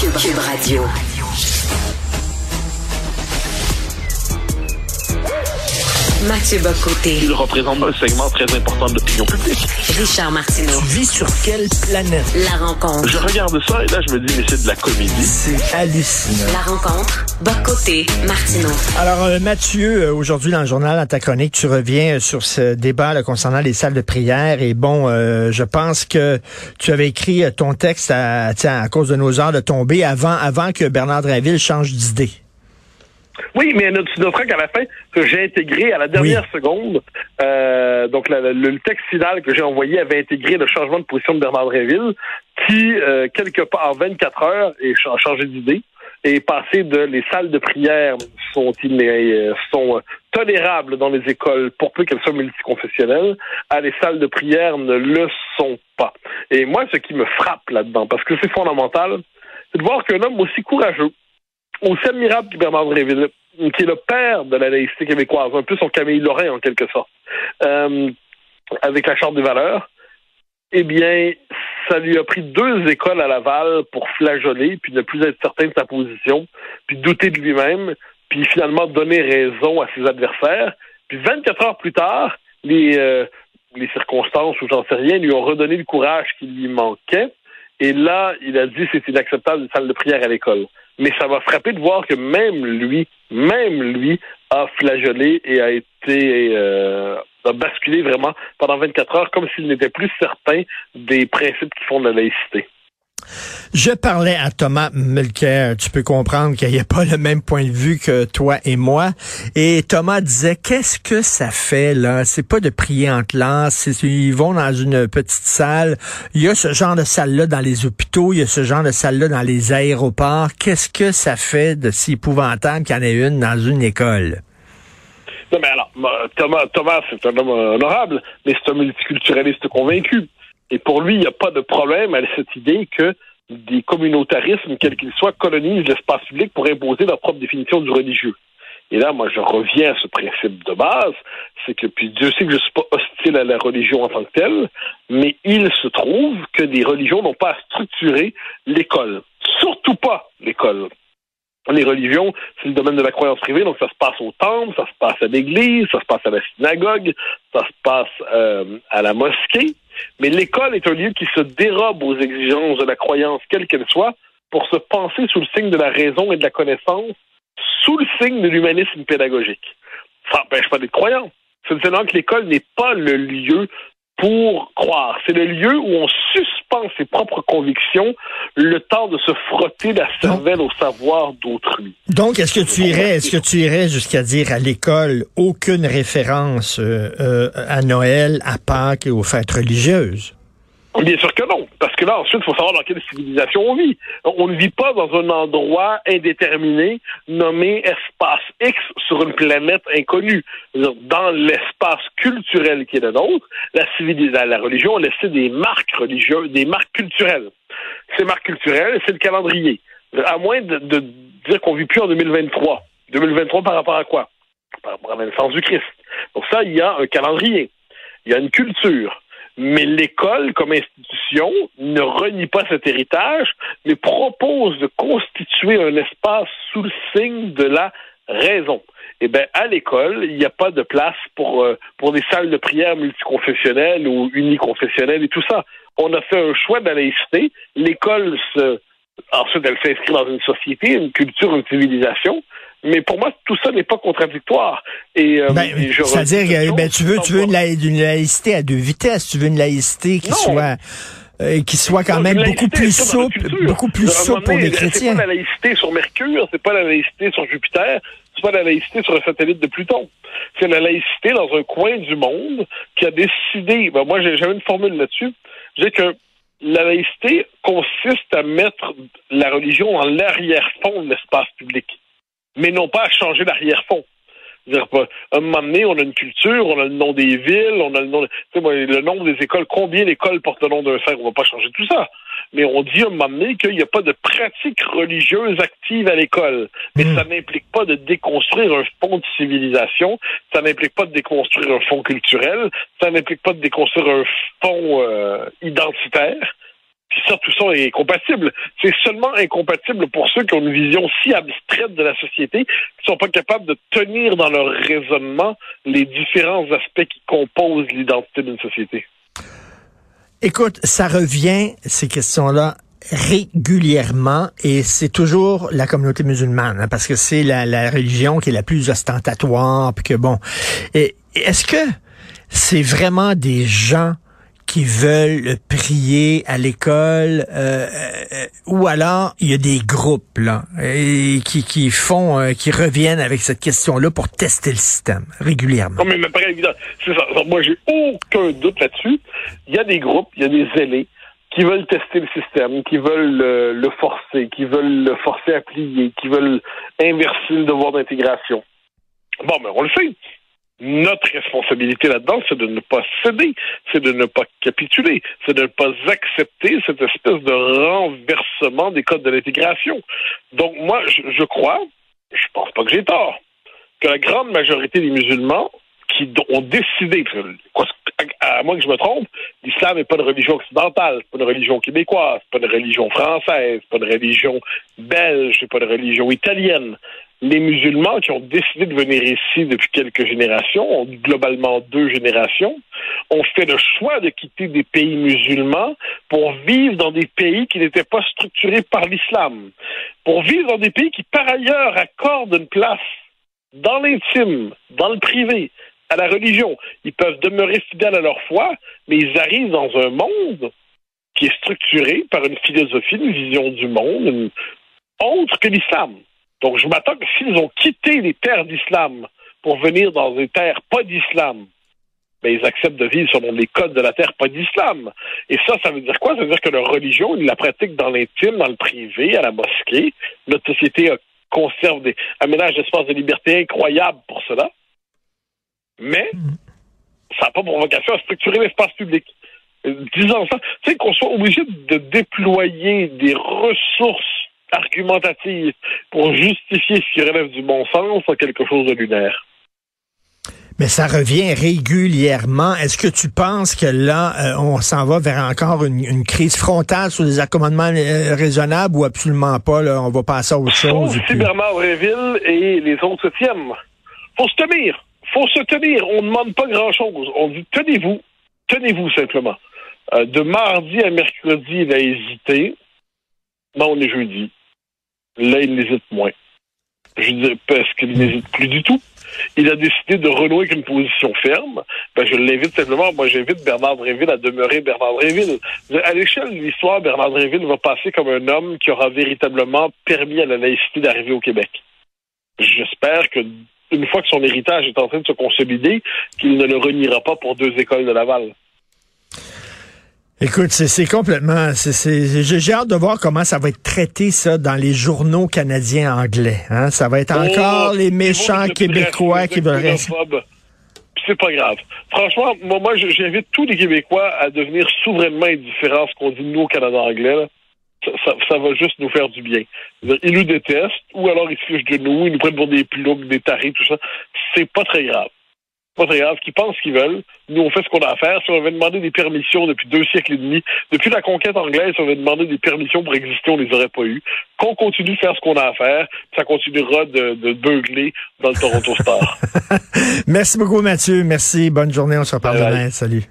Cube Radio. Mathieu Bocoté. Il représente un segment très important de l'opinion publique. Richard Martineau. Tu vis sur quelle planète? La rencontre. Je regarde ça et là, je me dis, mais c'est de la comédie. C'est hallucinant. La rencontre. Bocoté. Martineau. Alors, euh, Mathieu, euh, aujourd'hui dans le journal, dans ta chronique, tu reviens euh, sur ce débat là, concernant les salles de prière. Et bon, euh, je pense que tu avais écrit ton texte à, tiens, à cause de nos heures de tomber avant, avant que Bernard Drinville change d'idée. Oui, mais tu noteras qu'à la fin, que j'ai intégré à la dernière seconde, euh, donc la- la- le texte final que j'ai envoyé avait intégré le changement de position de Bernard Drinville, qui, euh, quelque part en 24 heures, est ch- a changé d'idée et est passé de les salles de prière sont, in- euh, sont euh, tolérables dans les écoles pour peu qu'elles soient multiconfessionnelles, à les salles de prière ne le sont pas. Et moi, ce qui me frappe là-dedans, parce que c'est fondamental, c'est de voir qu'un homme aussi courageux, aussi admirable que Bernard Drinville, qui est le père de la laïcité québécoise, un peu son Camille Lorrain en quelque sorte, euh, avec la Charte des valeurs, eh bien, ça lui a pris deux écoles à Laval pour flageoler, puis ne plus être certain de sa position, puis douter de lui-même, puis finalement donner raison à ses adversaires. Puis 24 heures plus tard, les, euh, les circonstances ou j'en sais rien lui ont redonné le courage qui lui manquait. Et là, il a dit c'est inacceptable une salle de prière à l'école. Mais ça m'a frappé de voir que même lui, même lui, a flageolé et a été euh, a basculé vraiment pendant 24 heures comme s'il n'était plus certain des principes qui font de la laïcité. Je parlais à Thomas Mulcair. Tu peux comprendre qu'il n'y a pas le même point de vue que toi et moi. Et Thomas disait, qu'est-ce que ça fait, là? C'est pas de prier en classe. Ils vont dans une petite salle. Il y a ce genre de salle-là dans les hôpitaux. Il y a ce genre de salle-là dans les aéroports. Qu'est-ce que ça fait de si épouvantable qu'il y en ait une dans une école? Non, mais alors, Thomas, Thomas c'est un homme honorable, mais c'est un multiculturaliste convaincu. Et pour lui, il n'y a pas de problème à cette idée que des communautarismes, quels qu'ils soient, colonisent l'espace public pour imposer leur propre définition du religieux. Et là, moi, je reviens à ce principe de base, c'est que, puis Dieu sait que je ne suis pas hostile à la religion en tant que telle, mais il se trouve que des religions n'ont pas à structurer l'école. Surtout pas l'école. Les religions, c'est le domaine de la croyance privée, donc ça se passe au temple, ça se passe à l'église, ça se passe à la synagogue, ça se passe euh, à la mosquée. Mais l'école est un lieu qui se dérobe aux exigences de la croyance, quelle qu'elle soit, pour se penser sous le signe de la raison et de la connaissance, sous le signe de l'humanisme pédagogique. Ça n'empêche pas d'être croyant. C'est seulement que l'école n'est pas le lieu pour croire. C'est le lieu où on suspend ses propres convictions le temps de se frotter la cervelle au savoir d'autrui. Donc, est-ce que tu irais, est-ce que tu irais jusqu'à dire à l'école aucune référence euh, euh, à Noël, à Pâques et aux fêtes religieuses? Bien sûr que non, parce que là, ensuite, il faut savoir dans quelle civilisation on vit. On ne vit pas dans un endroit indéterminé nommé espace X sur une planète inconnue. Dans l'espace culturel qui est le nôtre, la civilisation, la religion a laissé des marques religieuses, des marques culturelles. Ces marques culturelles, c'est le calendrier. À moins de, dire qu'on vit plus en 2023. 2023 par rapport à quoi? Par rapport à la naissance du Christ. Donc ça, il y a un calendrier. Il y a une culture. Mais l'école, comme institution, ne renie pas cet héritage, mais propose de constituer un espace sous le signe de la raison. Eh bien, à l'école, il n'y a pas de place pour, euh, pour des salles de prière multiconfessionnelles ou uniconfessionnelles et tout ça. On a fait un choix de la. L'école se, ensuite, elle s'inscrit dans une société, une culture, une civilisation. Mais pour moi, tout ça n'est pas contradictoire. Et, euh, Ben, et c'est-à-dire, ben, tu veux, tu veux une, la... laï- une laïcité à deux vitesses. Tu veux une laïcité qui Non. soit, euh, qui soit quand Non, même beaucoup plus souple, beaucoup plus souple pour les chrétiens. C'est pas la laïcité sur Mercure, c'est pas la laïcité sur Jupiter, c'est pas la laïcité sur un satellite de Pluton. C'est la laïcité dans un coin du monde qui a décidé. Ben moi, j'ai- j'avais une formule là-dessus. Je dis que la laïcité consiste à mettre la religion dans l'arrière-fond de l'espace public, mais non pas à changer l'arrière-fond. À un moment donné, on a une culture, on a le nom des villes, on a le nom, le nombre des écoles, combien d'écoles portent le nom d'un frère, on va pas changer tout ça. Mais on dit à un moment donné qu'il n'y a pas de pratique religieuse active à l'école. Mais Mm. ça n'implique pas de déconstruire un fond de civilisation, ça n'implique pas de déconstruire un fond culturel, ça n'implique pas de déconstruire un fond euh, identitaire. Puis ça, tout ça est compatible. C'est seulement incompatible pour ceux qui ont une vision si abstraite de la société, qui sont pas capables de tenir dans leur raisonnement les différents aspects qui composent l'identité d'une société. Écoute, ça revient, ces questions-là, régulièrement et c'est toujours la communauté musulmane hein, parce que c'est la, la, religion qui est la plus ostentatoire puis que bon est-ce que c'est vraiment des gens qui veulent prier à l'école euh, euh, ou alors il y a des groupes là et qui, qui font euh, qui reviennent avec cette question-là pour tester le système régulièrement. Non mais, mais c'est ça. Moi j'ai aucun doute là-dessus. Il y a des groupes, il y a des zélés qui veulent tester le système, qui veulent le, le forcer, qui veulent le forcer à plier, qui veulent inverser le devoir d'intégration. Bon, mais on le sait notre responsabilité là-dedans, c'est de ne pas céder, c'est de ne pas capituler, c'est de ne pas accepter cette espèce de renversement des codes de l'intégration. Donc moi, je, crois, je pense pas que j'ai tort, que la grande majorité des musulmans qui ont décidé, à moins que je me trompe, l'islam n'est pas une religion occidentale, c'est pas une religion québécoise, c'est pas une religion française, c'est pas une religion belge, c'est pas une religion italienne les musulmans qui ont décidé de venir ici depuis quelques générations, globalement deux générations, ont fait le choix de quitter des pays musulmans pour vivre dans des pays qui n'étaient pas structurés par l'islam, pour vivre dans des pays qui, par ailleurs, accordent une place dans l'intime, dans le privé, à la religion. Ils peuvent demeurer fidèles à leur foi, mais ils arrivent dans un monde qui est structuré par une philosophie, une vision du monde autre que l'islam. Donc, je m'attends que s'ils ont quitté les terres d'islam pour venir dans des terres pas d'islam, ben, ils acceptent de vivre selon les codes de la terre pas d'islam. Et ça, ça veut dire quoi? Ça veut dire que leur religion, ils la pratiquent dans l'intime, dans le privé, à la mosquée. Notre société conserve des aménages d'espace de liberté incroyables pour cela. Mais ça n'a pas pour vocation à structurer l'espace public. Disons ça, tu sais, qu'on soit obligé de déployer des ressources argumentative pour justifier ce qui relève du bon sens à quelque chose de lunaire. Mais ça revient régulièrement. Est-ce que tu penses que là, euh, on s'en va vers encore une, crise frontale sur des accommodements euh, raisonnables ou absolument pas? Là, on va passer à autre chose. Si Bernard Réville et les autres se tiennent. Faut se tenir. Faut se tenir. On ne demande pas grand-chose. On dit tenez-vous. Tenez-vous simplement. Euh, de mardi à mercredi, il a hésité. Non, on est jeudi. Là, il n'hésite moins. Je dis parce qu'il n'hésite plus du tout. Il a décidé de renouer avec une position ferme. Ben, je l'invite simplement, moi j'invite Bernard Dréville à demeurer Bernard Dréville. À l'échelle de l'histoire, Bernard Dréville va passer comme un homme qui aura véritablement permis à la laïcité d'arriver au Québec. J'espère que une fois que son héritage est en train de se consolider, qu'il ne le reniera pas pour deux écoles de Laval. Écoute, c'est complètement. J'ai hâte de voir comment ça va être traité ça dans les journaux canadiens anglais. Hein? Ça va être oh, encore les méchants québécois qui veulent rester. C'est pas grave. Franchement, moi, moi j'invite tous les Québécois à devenir souverainement indifférents à ce qu'on dit nous au Canada anglais. Ça, ça, va juste nous faire du bien. Ils nous détestent, ou alors ils se fichent de nous, ils nous prennent pour des plombs, des tarés, tout ça. C'est pas très grave pas très grave, qui pensent qu'ils veulent. Nous, on fait ce qu'on a à faire. Si on avait demandé des permissions depuis deux siècles et demi, depuis la conquête anglaise, si on avait demandé des permissions pour exister, on les aurait pas eues. Qu'on continue de faire ce qu'on a à faire, ça continuera de, de beugler dans le Toronto Star. Merci beaucoup, Mathieu. Merci. Bonne journée. On se reparle demain. Salut.